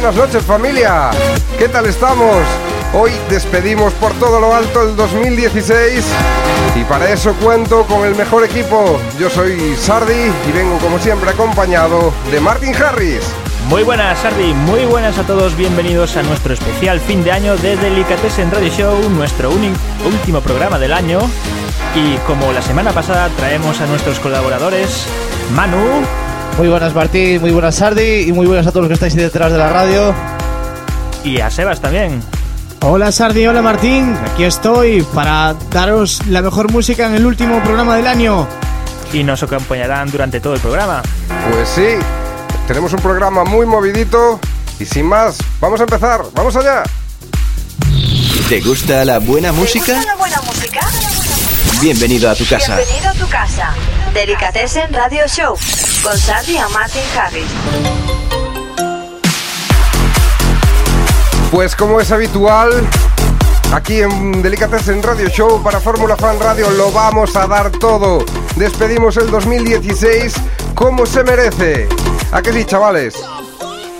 buenas noches familia, ¿qué tal estamos? Hoy despedimos por todo lo alto el 2016 y para eso cuento con el mejor equipo. Yo soy Sardi y vengo como siempre acompañado de Martin Harris. Muy buenas, Sardi, muy buenas a todos, bienvenidos a nuestro especial fin de año de Delicatessen Radio Show, nuestro último programa del año. Y como la semana pasada traemos a nuestros colaboradores, Manu, Muy buenas Martín, muy buenas Sardi y muy buenas a todos los que estáis ahí detrás de la radio. y a Sebas también. Hola Sardi, hola Martín, aquí estoy para daros la mejor música en el último programa del año. Y nos acompañarán durante todo el programa. Pues sí, tenemos un programa muy movidito y sin más, vamos a empezar, vamos allá. ¿Te gusta la buena ¿Te música? gusta la buena música? Bienvenido a tu casa. Bienvenido a tu casa. Delicatessen Radio Show con Sardi and Martin Harris. Pues como es habitual, aquí en Delicatessen Radio Show para Fórmula Fan Radio lo vamos a dar todo. Despedimos el 2016 como se merece. ¿A qué sí, chavales?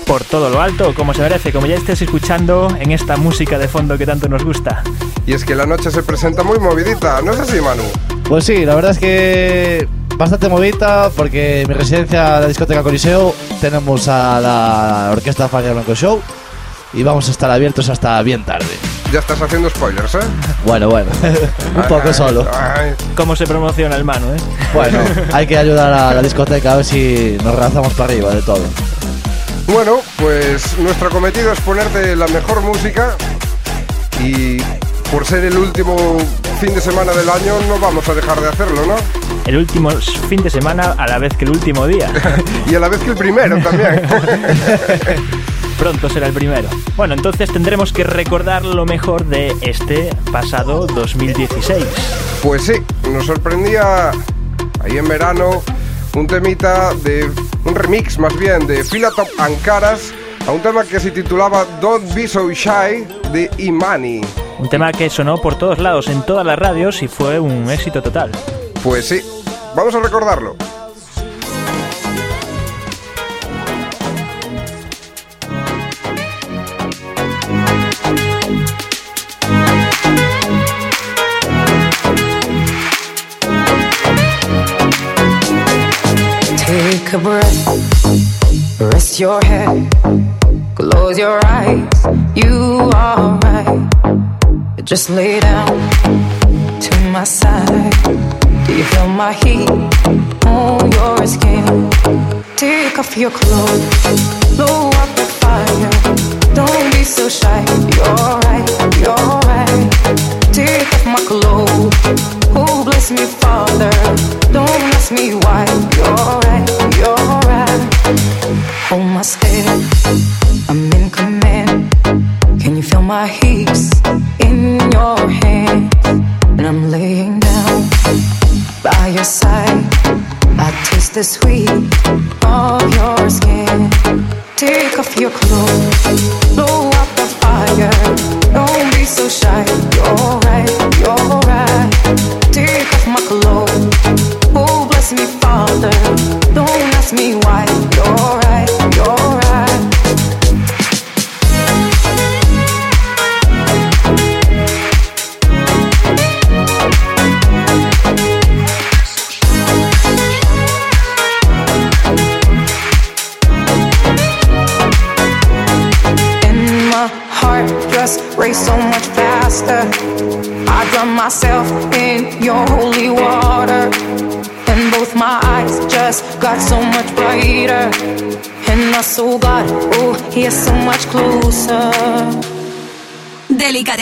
Por todo lo alto, como se merece, como ya estés escuchando en esta música de fondo que tanto nos gusta. Y es que la noche se presenta muy movidita, ¿no es así, Manu? Pues sí, la verdad es que bastante movida porque en mi residencia, la discoteca Coliseo, tenemos a la orquesta Fania Blanco Show y vamos a estar abiertos hasta bien tarde. Ya estás haciendo spoilers, ¿eh? Bueno, bueno, un poco Ay, solo. ay, ¿Cómo se promociona el Manu, eh? Bueno, hay que ayudar a la discoteca a ver si nos lanzamos para arriba de todo. Bueno, pues nuestro cometido es ponerte la mejor música y por ser el último fin de semana del año no vamos a dejar de hacerlo, ¿no? El último fin de semana a la vez que el último día. Y a la vez que el primero también. Pronto será el primero. Bueno, entonces tendremos que recordar lo mejor de este pasado 2016. Pues sí, nos sorprendía ahí en verano un temita de un remix más bien de Philatop Ancaras a un tema que se titulaba Don't Be So Shy de Imani. Un tema que sonó por todos lados, en todas las radios y fue un éxito total. Pues sí, vamos a recordarlo. Take a breath, rest your head, close your eyes. You are right. Just lay down to my side. Do you feel my heat on your skin? Take off your clothes, blow up the fire. Don't be so shy. You're right, you're right. Take off my clothes. Oh, bless me, Father. Don't ask me why. You're right, you're right. Hold my step. The sweet of your skin. Take off your clothes,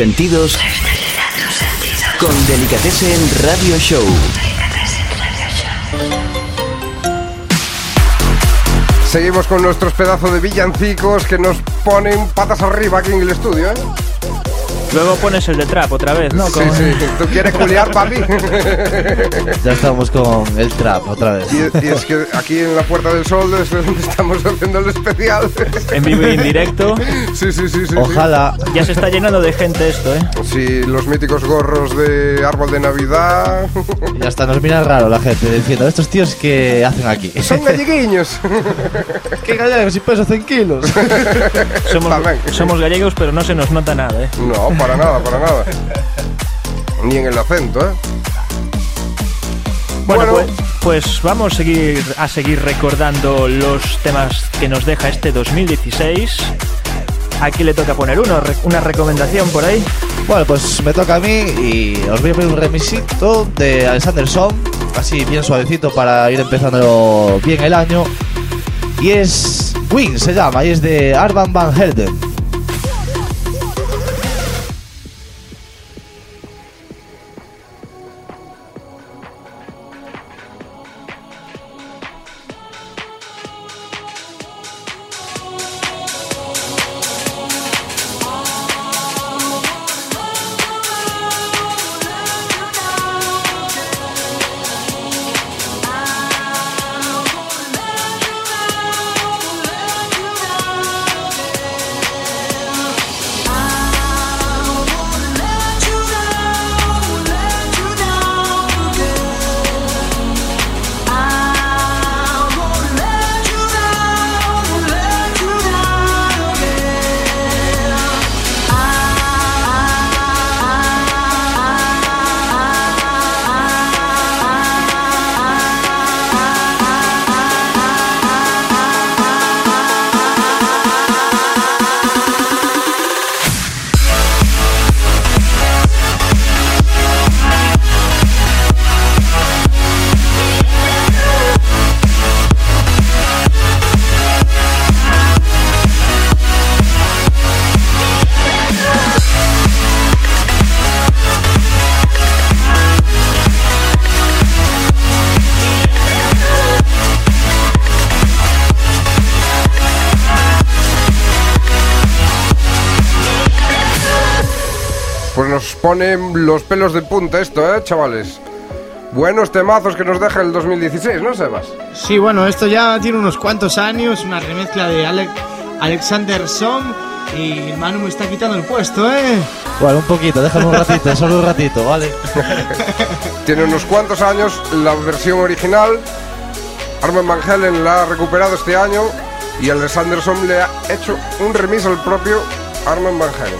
Sentidos con Delicatessen Radio Show. Seguimos con nuestros pedazos de villancicos que nos ponen patas arriba aquí en el estudio, ¿eh? Luego pones el de trap otra vez, ¿no? Sí, Con- sí. ¿Tú quieres culiar, papi? Ya estamos con el trap otra vez. y, y es que aquí en la Puerta del Sol es donde estamos haciendo el especial. En vivo y en directo. sí, sí, sí, sí. Ojalá. Ya se está llenando de gente esto, ¿eh? Sí, Sí, los míticos gorros de árbol de Navidad. Y hasta nos mira raro la gente diciendo, estos tíos que hacen aquí. Son galleguiños. ¿Qué gallegos y peso 100 kilos? Somos, somos gallegos, pero no se nos nota nada, ¿eh? No, para nada, para nada. Ni en el acento, ¿eh? Bueno, Bueno. Pues, pues vamos a seguir, a seguir recordando los temas que nos deja este 2016. Aquí le toca poner uno, una recomendación por ahí. Bueno, pues me toca a mí y os voy a poner un remisito de Alexander Song, así bien suavecito para ir empezando bien el año. Y es Win, se llama, y es de Arvan Van Helden. Los pelos de punta esto, ¿eh, chavales? Buenos temazos que nos deja el 2016, ¿no, Sebas? Sí, bueno, esto ya tiene unos cuantos años, una remezcla de Ale- Alexander Song y Manu me está quitando el puesto, ¿eh? Bueno, un poquito, déjame un ratito, solo un ratito, ¿vale? Tiene unos cuantos años la versión original. Armin Van Helen la ha recuperado este año y Alexander Som le ha hecho un remix al propio Armin Van Helen.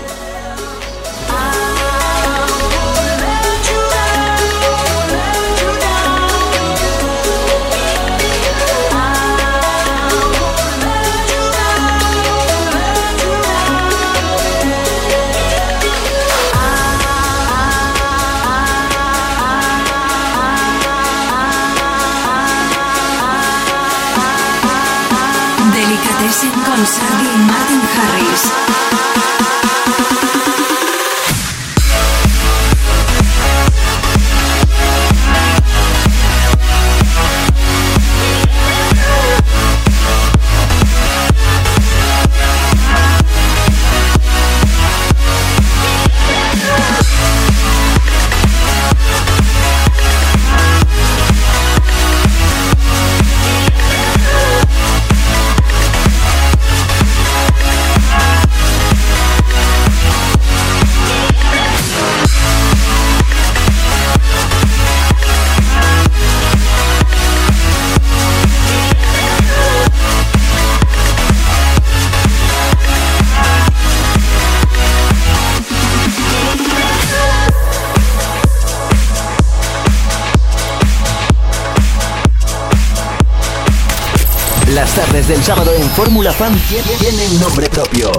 Fórmula Fan tie- tiene un nombre propio.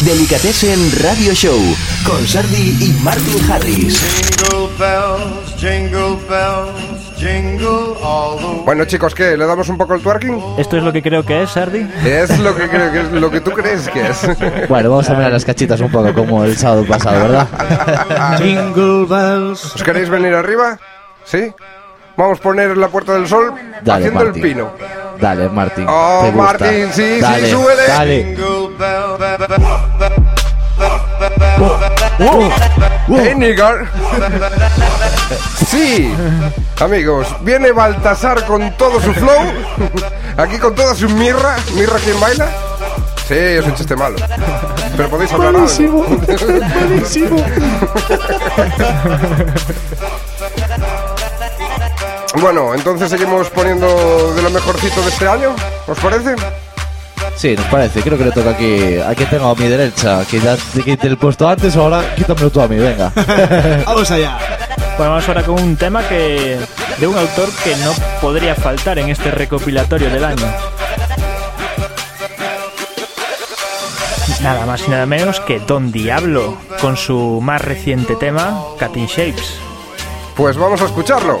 Delicatessen Radio Show con Sardi y Martin Harris. Jingle bells, jingle bells, jingle all the way. Bueno, chicos, ¿qué? ¿Le damos un poco el twerking? ¿Esto es lo que creo que es, Sardi? Es lo que creo que es lo que tú crees que es. Bueno, vamos a mirar las cachitas un poco como el sábado pasado, ¿verdad? Jingle bells. ¿Os queréis venir arriba? ¿Sí? Vamos a poner la Puerta del Sol Dale, haciendo Martín. el pino. Dale, Martín. Oh, te gusta. Martín, sí, sí, dale, súbele. Dale. Jingle bell, bell, ¡Hey, nigger! Sí, amigos, viene Baltasar con todo su flow, aquí con toda su mirra. ¿Mirra quién baila? Sí, es un chiste malo. Pero podéis hablar algo. Bueno, entonces seguimos poniendo de lo mejorcito de este año, ¿os parece? Sí, nos parece. Creo que le toca aquí. Aquí tengo a mi derecha. Quizás te quite el puesto antes, ahora quítamelo tú a mí, venga. Vamos allá. Pues vamos ahora con un tema que de un autor que no podría faltar en este recopilatorio del año. Nada más y nada menos que Don Diablo con su más reciente tema, Cutting Shapes. Pues vamos a escucharlo.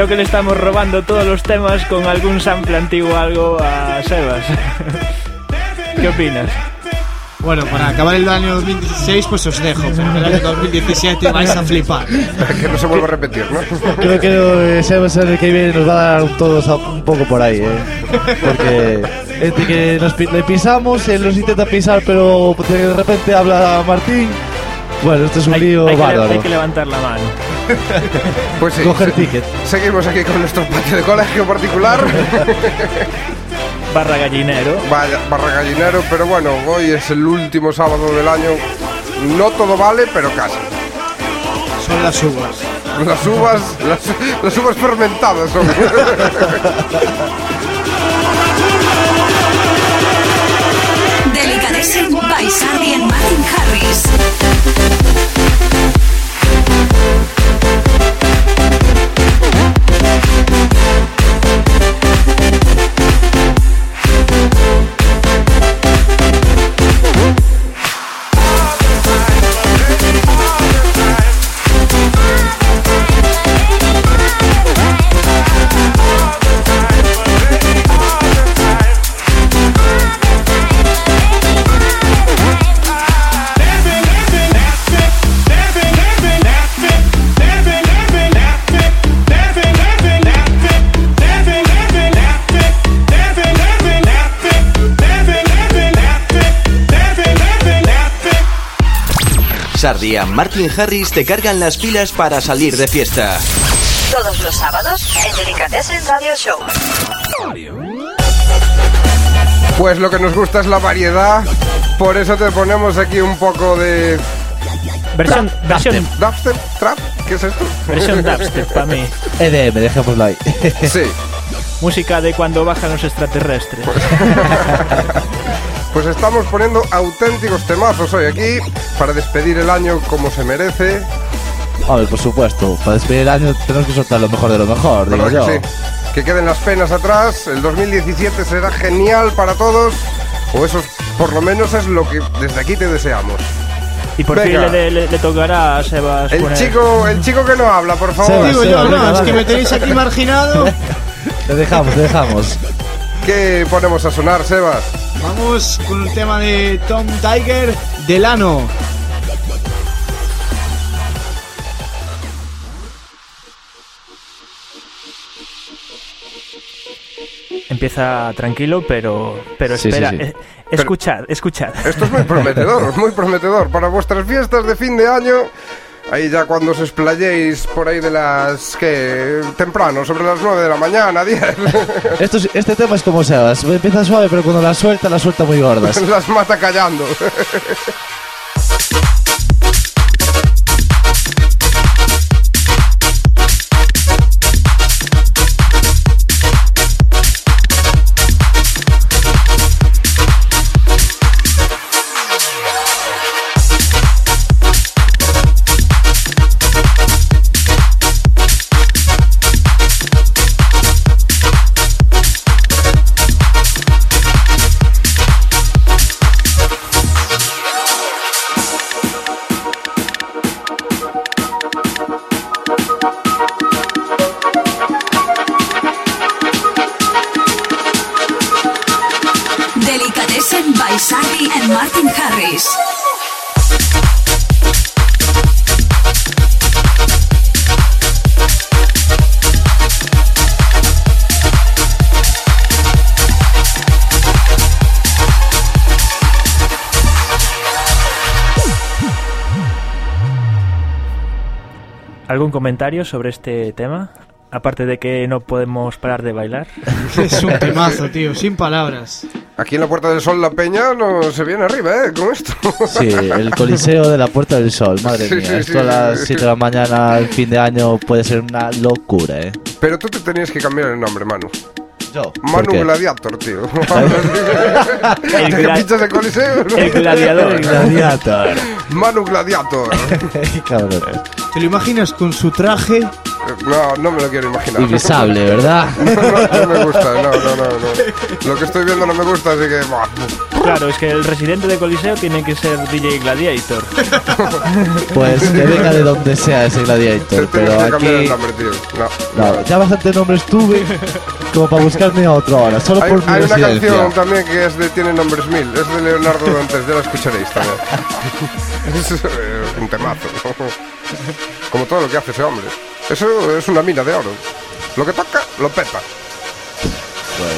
Creo que le estamos robando todos los temas con algún sample antiguo algo a Sebas. ¿Qué opinas? Bueno, para acabar el año 2016, pues os dejo. Pero el año 2017 vais a flipar. que no se vuelva a repetir, ¿no? Creo que eh, Sebas el que viene nos va a dar todos a- un poco por ahí, ¿eh? Porque entre que nos le pisamos, él nos intenta pisar, pero de repente habla Martín. Bueno, esto es un Hay, lío hay que, bárbaro. hay que levantar la mano. Pues sí. Coger se- ticket. Seguimos aquí con nuestro patio de colegio particular. Barra gallinero. Vaya, barra gallinero, pero bueno, hoy es el último sábado del año. No todo vale, pero casi. Son las uvas. Las uvas, las, las uvas fermentadas son. by Sardi and Martin Harris. Sardi y Martin Harris te cargan las pilas para salir de fiesta. Todos los sábados en Delicatessen Radio Show. Pues lo que nos gusta es la variedad. Por eso te ponemos aquí un poco de. Versión, versión, ¿Dubstep? ¿Trap? ¿Qué es esto? versión dubstep para mí. EDM, dejémoslo ahí. Sí. Música de cuando bajan los extraterrestres. Pues estamos poniendo auténticos temazos hoy aquí para despedir el año como se merece. Hombre, por supuesto, para despedir el año tenemos que soltar lo mejor de lo mejor, digo ¿Verdad yo. que sí? Que queden las penas atrás. El 2017 será genial para todos. O eso por lo menos es lo que desde aquí te deseamos. Y por Venga. fin le, le- le tocará a Sebas El poner- chico, el chico que no habla, por favor. Sebas, Digo yo, no, venga, es que me tenéis aquí marginado. Te dejamos, te dejamos. ¿Qué ponemos a sonar, Sebas? Vamos con el tema de Tom Tiger, Delano. Empieza tranquilo, pero, pero Sí, espera. sí, sí. eh, escuchad, escuchad. Esto es muy prometedor, muy prometedor. Para vuestras fiestas de fin de año, ahí ya cuando os explayéis por ahí de las que temprano, sobre las 9 de la mañana, 10, Esto es- este tema es como Sebas. Empieza suave, pero cuando la suelta, la suelta muy gordas. las mata callando. ¿Algún comentario sobre este tema? Aparte de que no podemos parar de bailar. Es un temazo, tío, sin palabras. Aquí en la Puerta del Sol la peña no se viene arriba, ¿eh? Con esto. Sí, el coliseo de la Puerta del Sol, madre Sí, mía. sí, Esto sí, a las sí. 7 de la mañana, el fin de año, puede ser una locura, ¿eh? Pero tú te tenías que cambiar el nombre, Manu. Yo. Manu? Gladiator, tío. El ¿Ya que gla- el coliseo? ¿no? El gladiador. El gladiator. Manu Gladiator. Cabrón. ¿Te lo imaginas con su traje? No, no me lo quiero imaginar. Invisable, ¿verdad? No, no me gusta, no, no, no, no. Lo que estoy viendo no me gusta, así que. Claro, es que el residente de Coliseo tiene que ser DJ Gladiator. Pues que venga de donde sea ese gladiator. Pero que cambiar el aquí. nombre, tío. No. No, ya bastante nombres tuve como para buscarme otro ahora, solo Hay, por hay una canción también que es de Tiene nombres mil, es de Leonardo Dantes, ya la escucharéis también. es eh, un temazo. Como todo lo que hace ese hombre. Eso es una mina de oro. Lo que toca, lo peta. Pues,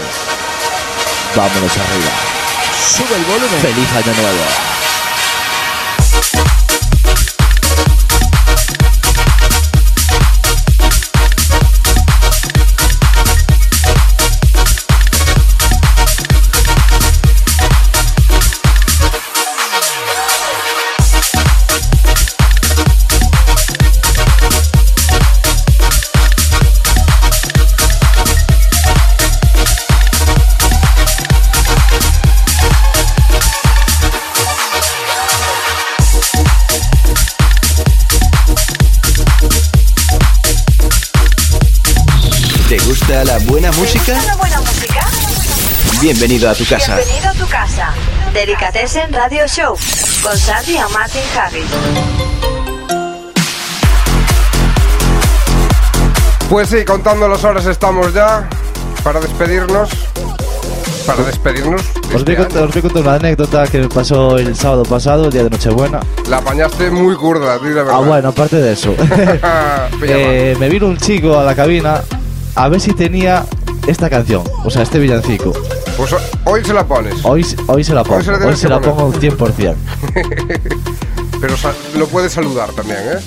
vámonos arriba. Sube el volumen. Feliz año nuevo. Gusta la buena música? ¿Una buena música? Bienvenido a tu casa. Bienvenido a tu casa. Delicatessen Radio Show con Sandy y Martin Harris. Pues sí, contando las horas estamos ya para despedirnos. Para despedirnos. de Os voy, este a contar, año. os voy a contar una anécdota que me pasó el sábado pasado, el día de Nochebuena. La apañaste muy curda, di la verdad. Ah, bueno, aparte de eso. Eh, me vino un chico a la cabina a ver si tenía esta canción, o sea, este villancico. Pues hoy se la pones. Hoy, hoy se la pongo, Hoy se la hoy se la pongo un 100%. Pero lo puedes saludar también, ¿eh?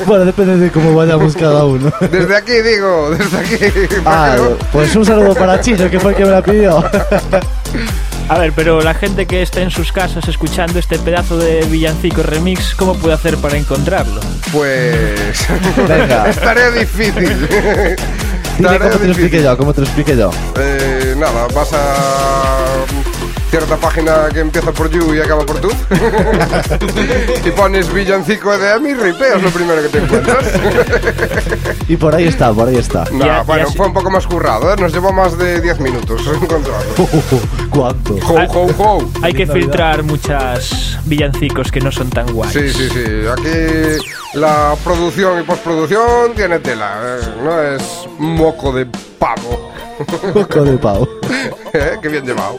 bueno, depende de cómo vayamos cada uno. Desde aquí digo, desde aquí. Ah, pues un saludo para Chillo, que fue el que me la pidió. A ver, pero la gente que está en sus casas escuchando este pedazo de villancico remix, ¿cómo puede hacer para encontrarlo? Pues. Venga. es tarea difícil. Cómo te lo expliqué yo, cómo te lo expliqué yo. Eh, nada, vas a. cierta página que empieza por you y acaba por tú. y pones villancico de Emi Ripeo, es lo primero que te encuentras. Y por ahí está, por ahí está. No, Ya- bueno, ya sí. fue un poco más currado, ¿eh? nos llevó más de 10 minutos encontrarlo. ¿Cuánto? Ho, ho, ho. Hay que filtrar muchas villancicos que no son tan guays. Sí, sí, sí. Aquí la producción y postproducción tiene tela. ¿eh? No es moco de pavo. Poco de pavo. ¿Eh? Qué bien llevado.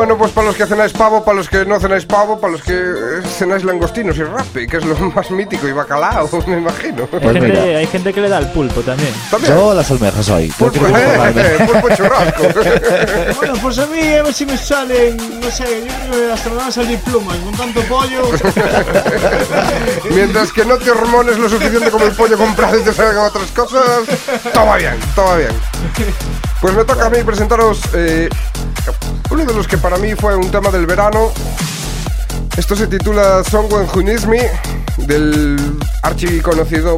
Bueno, pues para los que cenáis pavo, para los que no cenáis pavo, para los que eh, cenáis langostinos y rape, que es lo más mítico, y bacalao, me imagino. Hay, Pues gente, mira. hay gente que le da el pulpo también. También. Yo las almejas hoy. Pulpo, eh, churrasco. Bueno, pues a mí a ver si me salen, no sé, yo creo que hasta me van a salir plumas con tanto pollo. Mientras que no te hormones lo suficiente como el pollo comprado y te salgan otras cosas, todo va bien, todo va bien. Pues me toca a mí presentaros eh, uno de los que para mí fue un tema del verano. Esto se titula Song When You Need Me, del archiconocido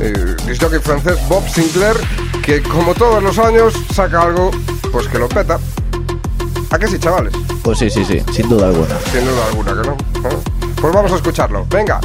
eh, francés Bob Sinclair, que como todos los años saca algo pues que lo peta. ¿A qué sí, chavales? Pues sí, sí, sí, sin duda alguna. Sin duda alguna que no. ¿eh? Pues vamos a escucharlo. Venga.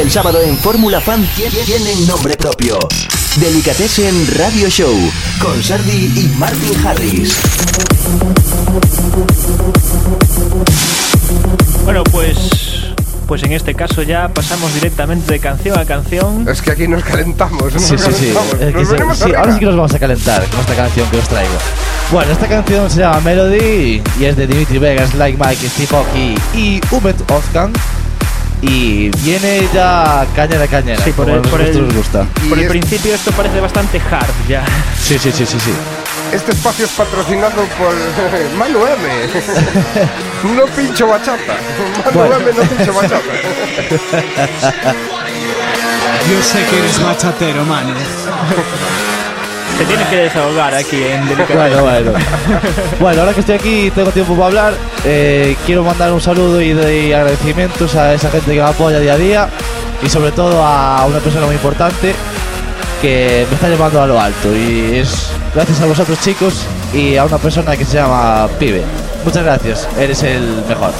Del sábado en Fórmula Fan tie- tienen nombre propio. Delicatessen Radio Show con Sardi y Martin Harris. Bueno, pues pues en este caso ya pasamos directamente de canción a canción. Es que aquí nos calentamos. nos Sí, sí, sí. Nos se- ahora sí que nos vamos a calentar con esta canción que os traigo. Bueno, esta canción se llama Melody y es de Dimitri Vegas, Like Mike, Steve Aoki y Umet Ozkan. Y viene ya cañera cañera, Sí, por como el- a por nosotros el- nos gusta. Por el es- principio esto parece bastante hard ya. Sí, sí, sí, sí, sí. Este espacio es patrocinado por Manu M. no pincho bachata. Manu Bueno. M no pincho bachata. Yo sé que eres bachatero, man. Se tiene que desahogar aquí en Delicatessen. Bueno, bueno. Bueno, ahora que estoy aquí y tengo tiempo para hablar, eh, quiero mandar un saludo y de agradecimientos a esa gente que me apoya día a día y sobre todo a una persona muy importante que me está llevando a lo alto y es gracias a vosotros chicos y a una persona que se llama Pibe. Muchas gracias, eres el mejor.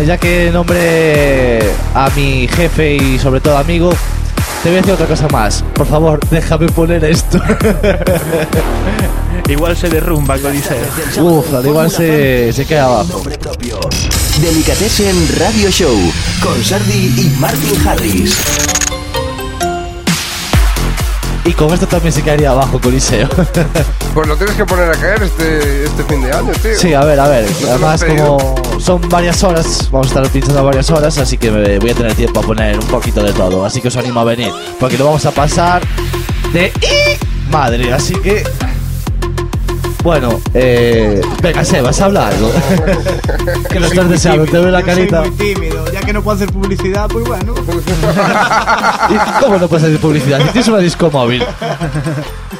Bueno, ya que nombré a mi jefe y sobre todo amigo, te voy a decir otra cosa más. Por favor, déjame poner esto. Igual se derrumba con. Uf, al igual se, se queda abajo. Delicatessen Radio Show con Sardi y Martin Harris. Y con esto también se caería abajo, Coliseo. Pues lo tienes que poner a caer este, este fin de año, tío. Sí, a ver, a ver. lo Además, como son varias horas, vamos a estar pinchando varias horas, así que me voy a tener tiempo a poner un poquito de todo. Así que os animo a venir, porque lo vamos a pasar de ¡y! madre. Así que, bueno, eh, venga, Sebas, habla algo. que lo estás deseando, te veo la Yo carita. Soy muy tímido, ya que no puedo hacer publicidad, pues bueno. ¿Y ¿Cómo no puedes hacer publicidad? Si tienes una disco móvil.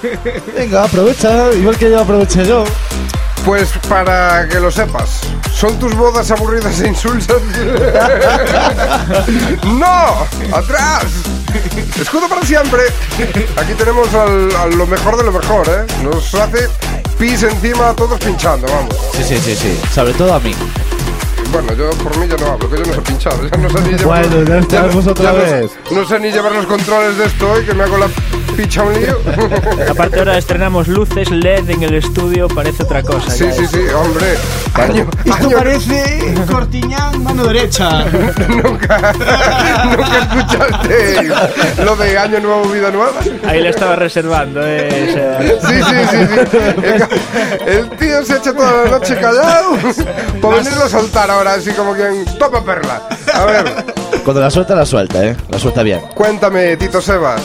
Venga, aprovecha, igual que yo aproveché yo. Pues para que lo sepas, ¿son tus bodas aburridas e insulsas? ¡No! ¡Atrás! Escudo para siempre. Aquí tenemos al, a lo mejor de lo mejor, ¿eh? Nos hace pis encima a todos pinchando, vamos. Sí, sí, sí, sí. Sobre todo a mí. Bueno, yo por mí ya no hablo, que yo no sé pinchar. Ya no sé ni llevar, Bueno, ya estamos otra ya no vez. No, sé ni llevar los controles de esto hoy, que me hago la picha un lío. Aparte ahora estrenamos luces LED en el estudio, parece otra cosa. Sí, sí, es. sí, hombre. Año, Esto año- parece Cortiñán, mano derecha. nunca, nunca escuchaste lo de Año Nuevo, Vida Nueva. Ahí le estaba reservando, eh, Sí, sí, sí, sí. El, el tío se echa toda la noche callado para venirlo a soltar ahora, así como quien topa perla. A ver, Cuando la suelta, la suelta, ¿eh? La suelta bien. cuéntame, Tito Sebas,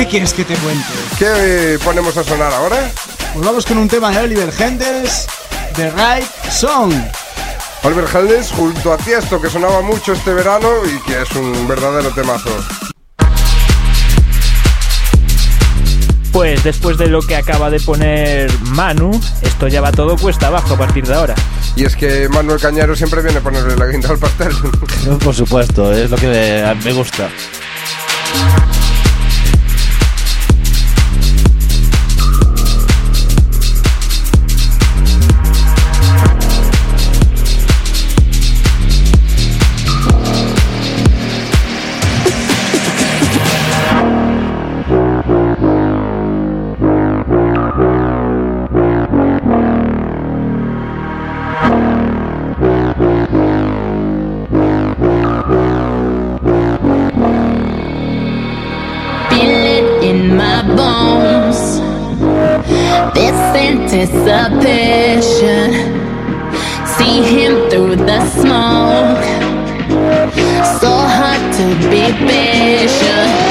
¿Qué quieres que te cuente? ¿qué ponemos a sonar ahora? Pues vamos con un tema de Oliver Henders, The Right Song. Oliver Heldens junto a Tiesto, que sonaba mucho este verano y que es un verdadero temazo. pues después de lo que acaba de poner Manu, esto ya va todo cuesta abajo a partir de ahora. Y es que Manuel Cañero siempre viene a ponerle la guinda al pastel. Por supuesto, es lo que me gusta. This anticipation. See him through the smoke. So hard to be patient.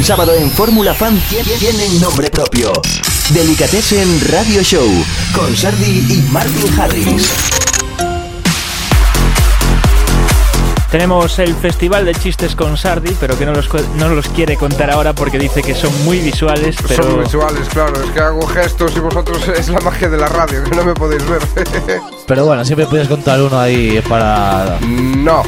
Del sábado en Fórmula Fan tie- tienen nombre propio. Delicatessen Radio Show con Sardi y Martin Harris. Tenemos el Festival de Chistes con Sardi, pero que no los, no los quiere contar ahora porque dice que son muy visuales, pero... Son visuales, claro, es que hago gestos y vosotros es la magia de la radio, que no me podéis ver. Pero bueno, siempre puedes contar uno ahí para. no,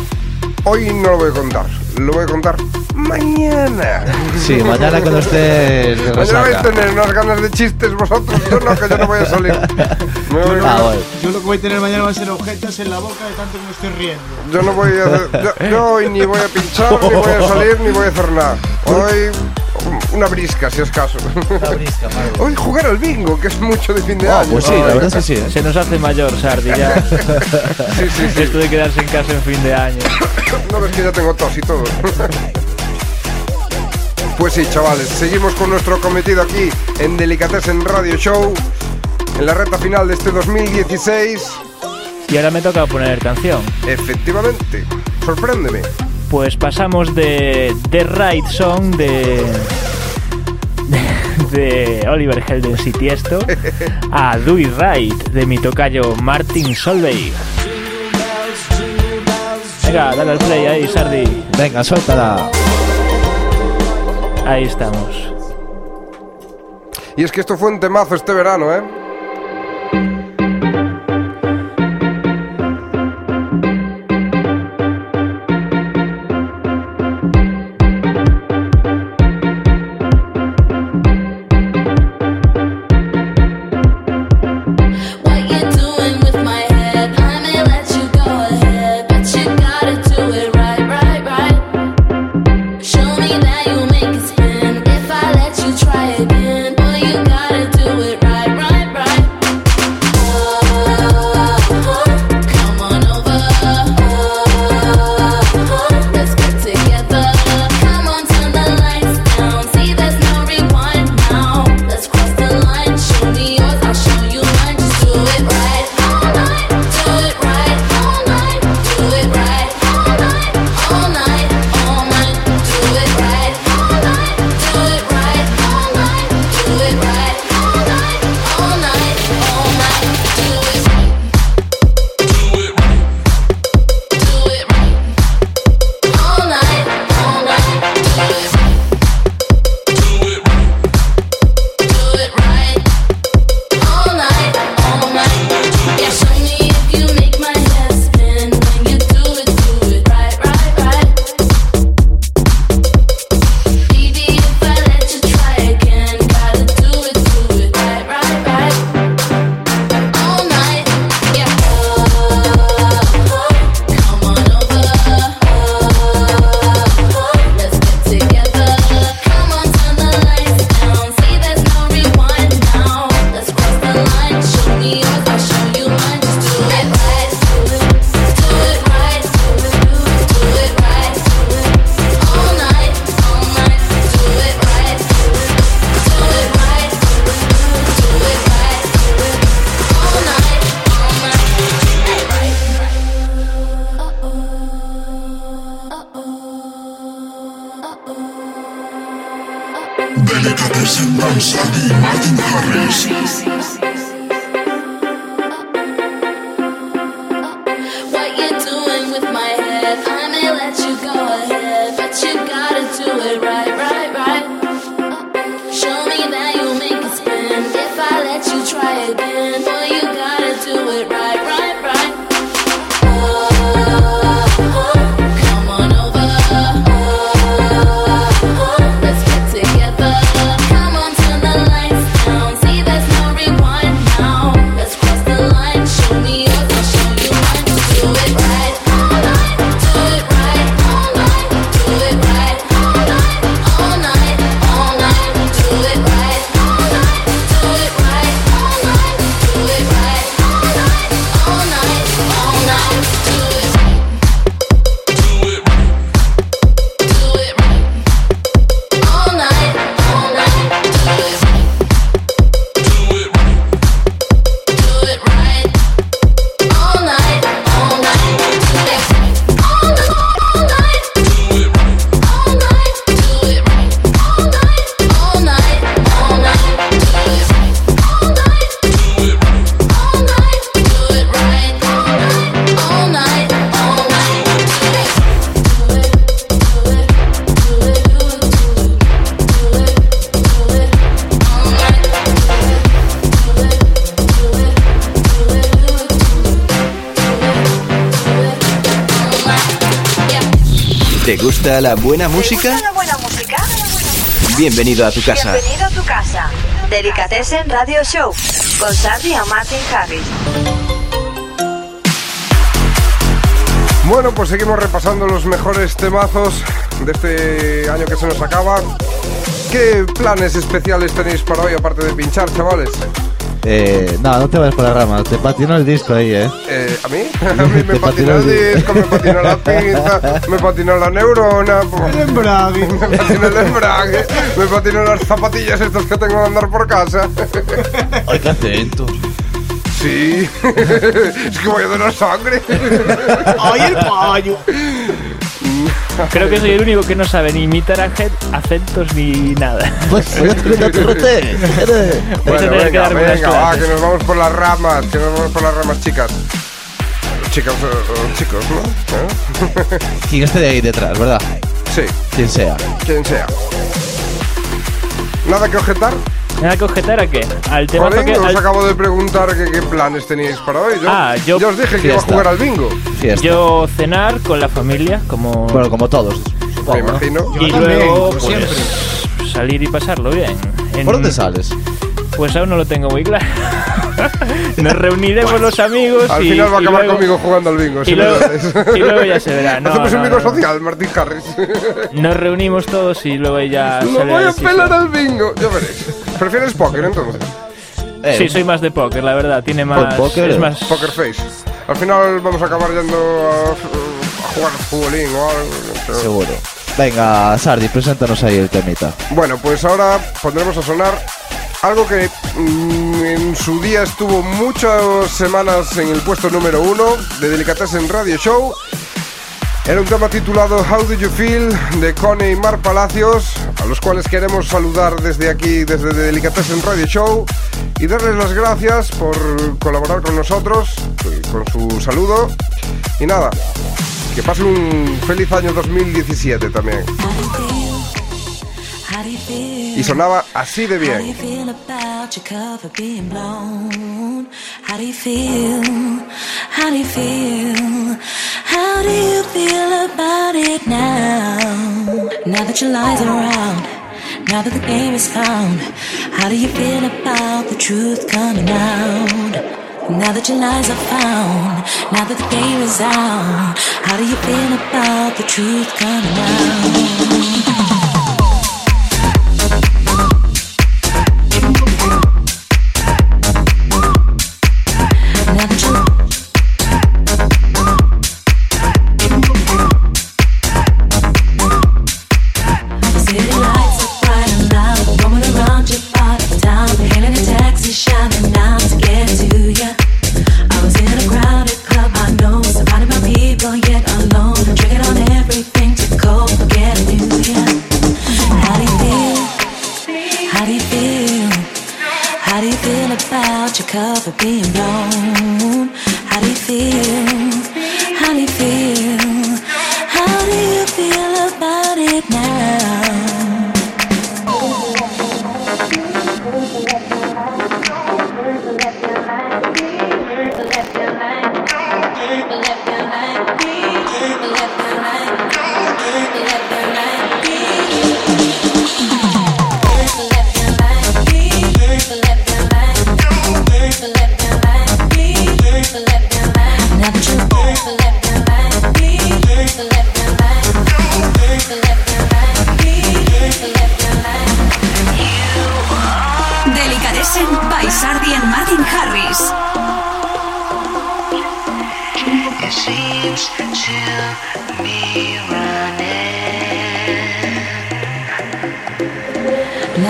hoy no lo voy a contar, lo voy a contar mañana. Sí, mañana cuando estés de Mañana vais a tener unas ganas de chistes vosotros, yo no, que yo no voy a salir. Me voy- Ah, bueno. Yo lo que voy a tener mañana va a ser objetos en la boca de tanto que me estoy riendo. Yo no voy a hacer, yo, yo hoy ni voy a pinchar, ni voy a salir, ni voy a hacer nada. Hoy una brisca, si es caso. Hoy jugar al bingo, que es mucho de fin de Ah, año. pues sí, la verdad es que sí. Se nos hace mayor, Sardi, ya. Sí, sí, sí. Esto de quedarse en casa en fin de año. No ves que ya tengo tos y todo. Pues sí, chavales, seguimos con nuestro cometido aquí en Delicatessen Radio Show, en la recta final de este 2016. Y ahora me toca poner canción. Efectivamente, sorpréndeme. Pues pasamos de The Right Song de. De, Oliver Helden y Tiesto a Do It Right de mi tocayo Martin Solveig. Venga, dale al play ahí, Sardi. Venga, suéltala. Ahí estamos. Y es que esto fue un temazo este verano, ¿eh? Música? ¿Te gusta la buena música? Bienvenido a tu casa. Bienvenido a tu casa. Delicatessen Radio Show con Sardi y Martin Harris. Bueno, pues seguimos repasando los mejores temazos de este año que se nos acaba. ¿Qué planes especiales tenéis para hoy aparte de pinchar, chavales? Eh, no, no te vayas por la rama. Te patinó el disco ahí, ¿eh? Eh, ¿A mí? A mí me patinó el patinó el disco, me patinó la pinza, me patinó la neurona, El embrague. me patinó el embrague, me patinó las zapatillas estas que tengo que andar por casa. Ay, qué acento. Sí, es que voy a donar sangre. ¡Ay, el payo! Creo que soy el único que no sabe ni imitar acentos ni nada. Pues voy a tener que rote. Bueno, tener que venga, darme venga, va, que nos vamos por las ramas, que nos vamos por las ramas, chicas. Chicas, eh, eh, chicos, ¿no? ¿Eh? Quien esté de ahí detrás, ¿verdad? Sí, Quien sea. quien sea. ¿Nada que objetar? ¿Nada que objetar a qué? Al tema que. os al- acabo de preguntar qué, qué planes teníais para hoy. Yo, Ah, yo- os dije que iba a jugar al bingo. Fiesta. Yo cenar con la familia, como. Bueno, como todos. Me imagino. y Yo también, luego, pues, siempre. salir y pasarlo bien. En- ¿Por dónde sales? Pues aún no lo tengo muy claro. Nos reuniremos los amigos Al y, final va a acabar luego, conmigo jugando al bingo. y luego- y luego ya se verá. No, Hacemos un no, bingo no. social, Martín Harris. Nos reunimos todos y luego ya Lo voy a pelar al bingo. Ya veréis. ¿Prefieres póker entonces? Eh, Sí, soy más de póker, la verdad. Tiene más. póker, es más. Poker face. Al final vamos a acabar yendo a, a jugar futbolín o algo. pero- Seguro. Venga, Sardi, preséntanos ahí el temita. Bueno, pues ahora pondremos a sonar algo que mm, en su día estuvo muchas semanas en el puesto número uno de Delicatessen Radio Show. Era un tema titulado How Do You Feel de Cone y Mar Palacios, a los cuales queremos saludar desde aquí, desde Delicatessen Radio Show, y darles las gracias por colaborar con nosotros, eh, con su saludo. Y nada, que pase un feliz año 2017 también. Y sonaba así de bien. Now? Now that your lies are around, now that the game is found, how do you feel about the truth coming out? Now that your lies are found, now that the game is out, how do you feel about the truth coming out?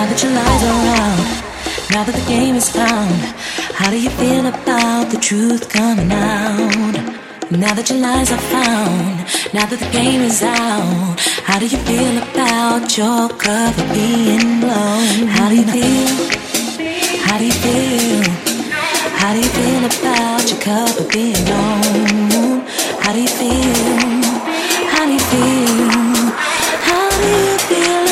Now that your lies are around, now that the game is found, how do you feel about the truth coming out? Now that your lies are found, now that the game is out, how do you feel about your cover being blown? How do you feel? How do you feel? How do you feel about your cover being blown? How do you feel? How do you feel? How do you feel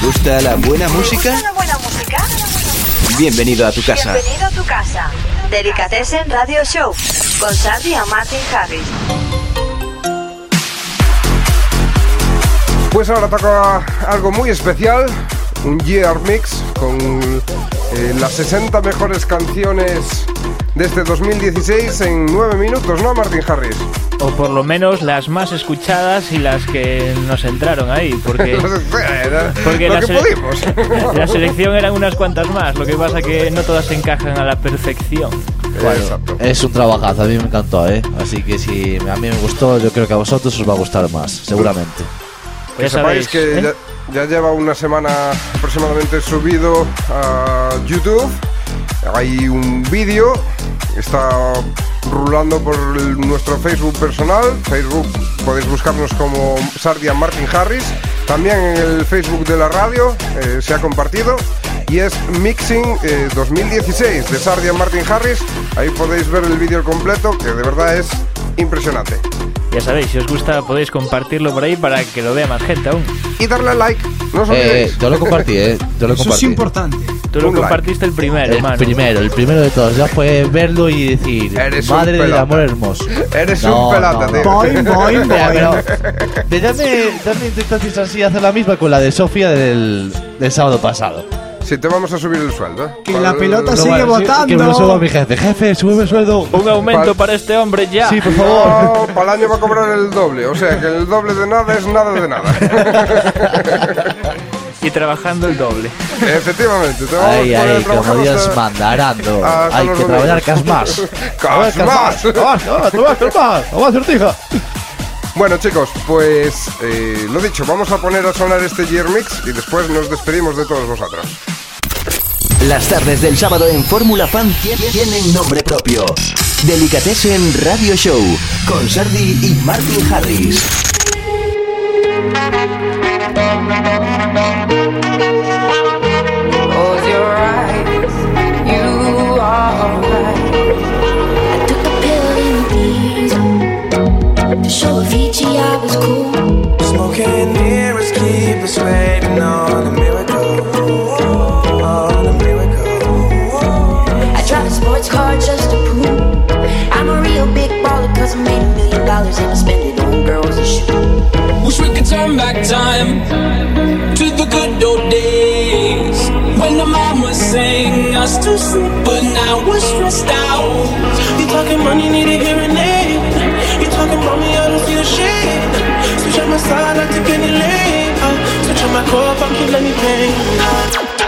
gusta? Gusta la buena música? Bienvenido a tu casa. Bienvenido a tu casa. Delicatessen Radio Show con Sandy y Martin Harris. Pues ahora toca algo muy especial, un Year Mix con eh, las 60 mejores canciones de este 2016 en 9 minutos, ¿no, Martin Harris? O por lo menos las más escuchadas y las que nos entraron ahí, porque, porque Lo la, que la selección eran unas cuantas más, lo que pasa que no todas encajan a la perfección. Bueno, es un trabajazo, a mí me encantó, ¿eh? Así que si a mí me gustó, yo creo que a vosotros os va a gustar más, seguramente. Que sepáis que ¿eh? ya, ya lleva una semana aproximadamente subido a YouTube. Hay un vídeo, está rulando por el- nuestro Facebook personal. Facebook podéis buscarnos como Sardia Martin Harris. También en el Facebook de la radio eh, se ha compartido. Y es Mixing eh, 2016 de Sardia Martin Harris. Ahí podéis ver el vídeo completo, que de verdad es impresionante. Ya sabéis, si os gusta podéis compartirlo por ahí para que lo vea más gente aún. Y darle like, no os Eh, olvidéis. yo lo compartí, ¿eh? Yo lo compartí. importante. Tú lo Un like. compartiste el primero, El mano. primero, el primero de todos. Ya fue verlo y decir, Eres un madre del amor hermoso. Eres No, un pelota, no, tío. no. Boing, boing, Mira, boing. pero de dame, dame intentasteis así hacer la misma con la de Sofía del, del sábado pasado. Si te vamos a subir el sueldo. ¿eh? Que la pelota No, sigue vale, sí, votando. Que me lo suba mi jefe. Jefe, súbeme el sueldo. Un aumento para este hombre ya. Sí, por favor. No, para el año va a cobrar el doble. O sea que el doble de nada es nada de nada. Y trabajando el doble. Efectivamente, te vamos Ay, a poner a ay, trabajar como Dios hasta- manda, arando. Hay que trabajar cas más. Cas más. Bueno chicos, pues eh, lo dicho, vamos a poner a sonar este Year Mix y después nos despedimos de todos vosotros. Las tardes del sábado en Fórmula Fan tie- tienen nombre propio. Delicatessen Radio Show con Sardi y Martin Harris. Close your eyes, you are right. Show Avicii I was cool. Smoking mirrors keep us waiting on a miracle. On a miracle. I drive a sports car just to prove I'm a real big baller cause I made a million dollars and I spend it on girls and shoes. Wish we could turn back time to the good old days when the mama sang us to sleep, but now we're stressed out. You talking money, need a hearing silent, you any leave. Switch on my core, fucking let any pain.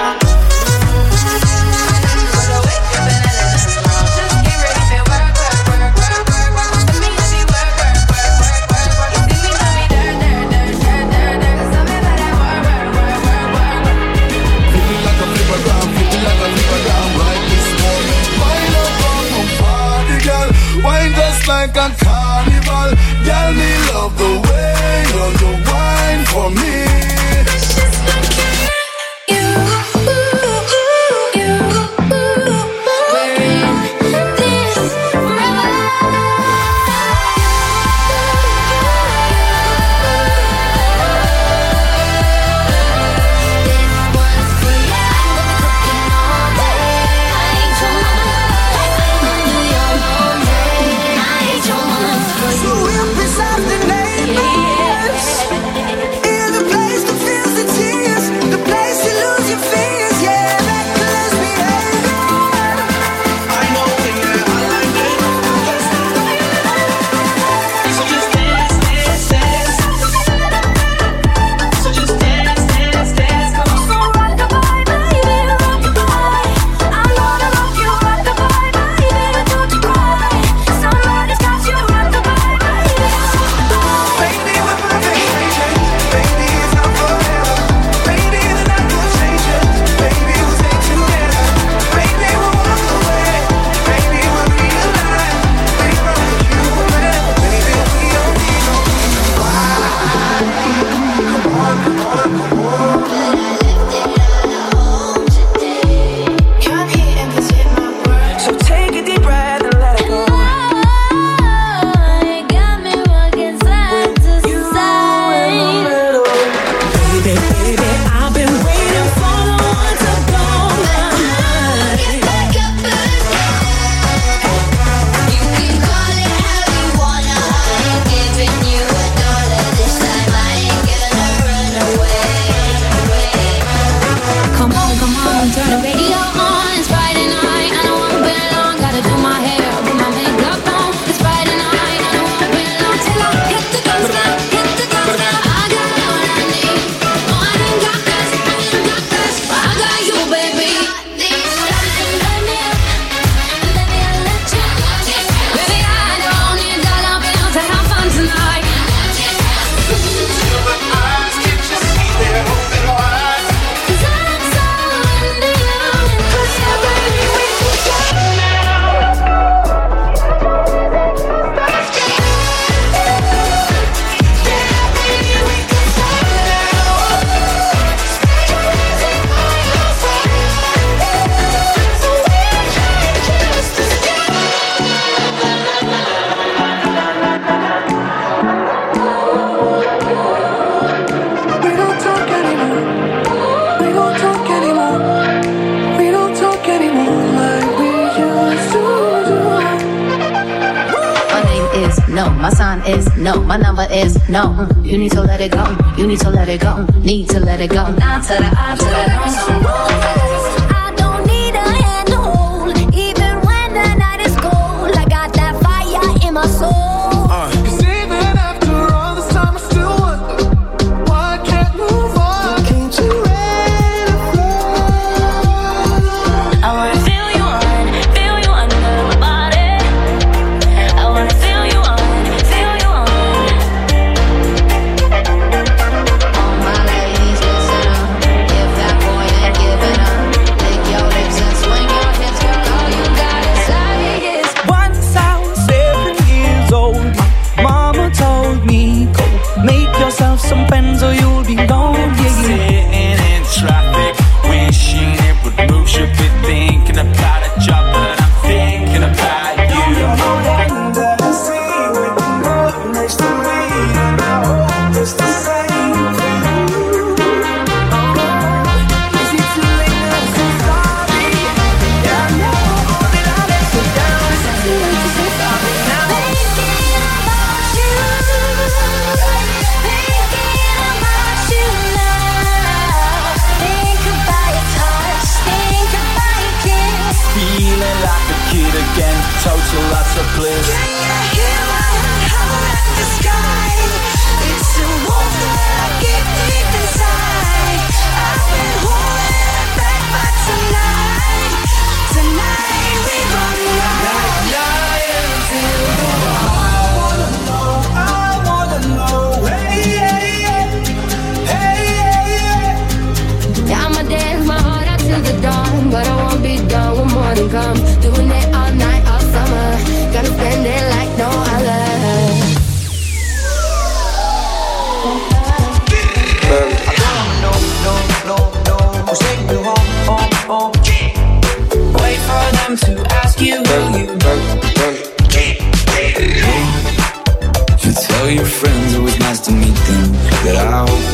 is no. My number is no. You need to let it go. You need to let it go. Need to let it go. Now to the eye, to the nose.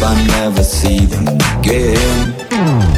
I never see them again.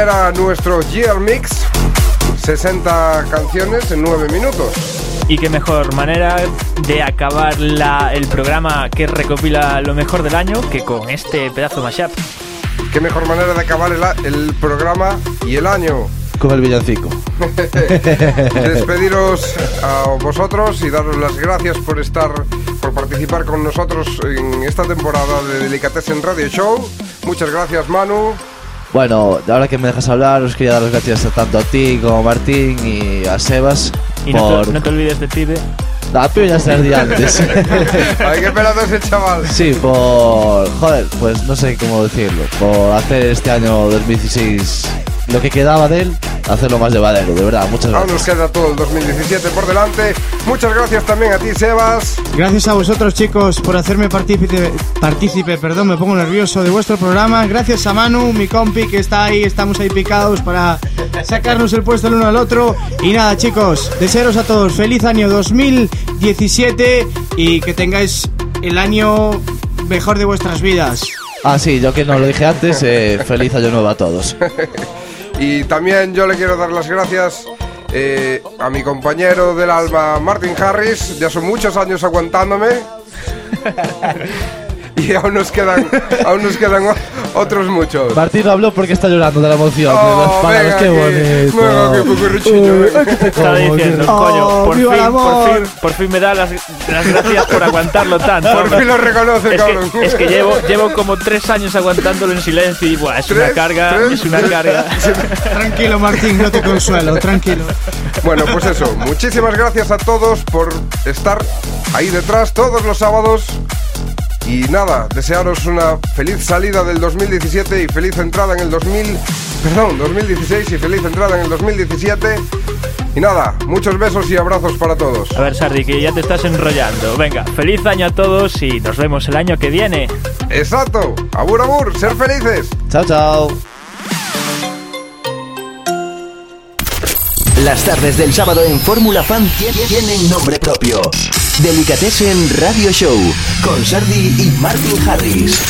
era nuestro Year Mix, 60 canciones en 9 minutos. Y qué mejor manera de acabar la, el programa que recopila lo mejor del año que con este pedazo de mashup. Qué mejor manera de acabar el, el programa y el año. Con el villancico. Despediros a vosotros y daros las gracias por estar, por participar con nosotros en esta temporada de Delicatessen Radio Show. Muchas gracias, Manu. Bueno, ahora que me dejas hablar, os quería dar las gracias tanto a ti como a Martín y a Sebas Y no por... te, no te olvides de Pibe. Ah, pero ya se el día antes. Ay, qué pelado ese chaval. Sí, por. Joder, pues no sé cómo decirlo. Por hacer este año 2016 lo que quedaba de él, hacerlo más llevadero, de verdad. Muchas Aún nos gracias. queda todo el 2017 por delante. Muchas gracias también a ti, Sebas. Gracias a vosotros chicos por hacerme partícipe, partícipe, perdón, me pongo nervioso de vuestro programa. Gracias a Manu, mi compi que está ahí, estamos ahí picados para sacarnos el puesto el uno al otro. Y nada chicos, desearos a todos feliz año 2017 y que tengáis el año mejor de vuestras vidas. Ah, sí, yo que no lo dije antes, eh, feliz año nuevo a todos. Y también yo le quiero dar las gracias eh, a mi compañero del alma, Martin Harris. Ya son muchos años aguantándome. y aún nos quedan, aún nos quedan otros muchos. Martín no habló porque está llorando de la emoción. de Oh, las palabras, venga qué bonito. Venga Uy, como, diciendo, que- coño, Oh, por fin, por fin, por fin me da las, las gracias por aguantarlo tanto. Por fin lo reconoce, es cabrón. Que, es que llevo, llevo como tres años aguantándolo en silencio y buah, es una carga, ¿Tres? es una carga. Tranquilo Martín, no te consuelo, tranquilo. Bueno, pues eso, muchísimas gracias a todos por estar ahí detrás todos los sábados. Y nada, desearos una feliz salida del 2017 y feliz entrada en el 2000, perdón, 2016 y feliz entrada en el 2017. Y nada, muchos besos y abrazos para todos. A ver, Sardi, que ya te estás enrollando. Venga, feliz año a todos y nos vemos el año que viene. Exacto, abur abur, ser felices. Chao, chao. Las tardes del sábado en Fórmula Fan tie- tienen nombre propio. Delicatessen Radio Show con Sardi y Martin Harris.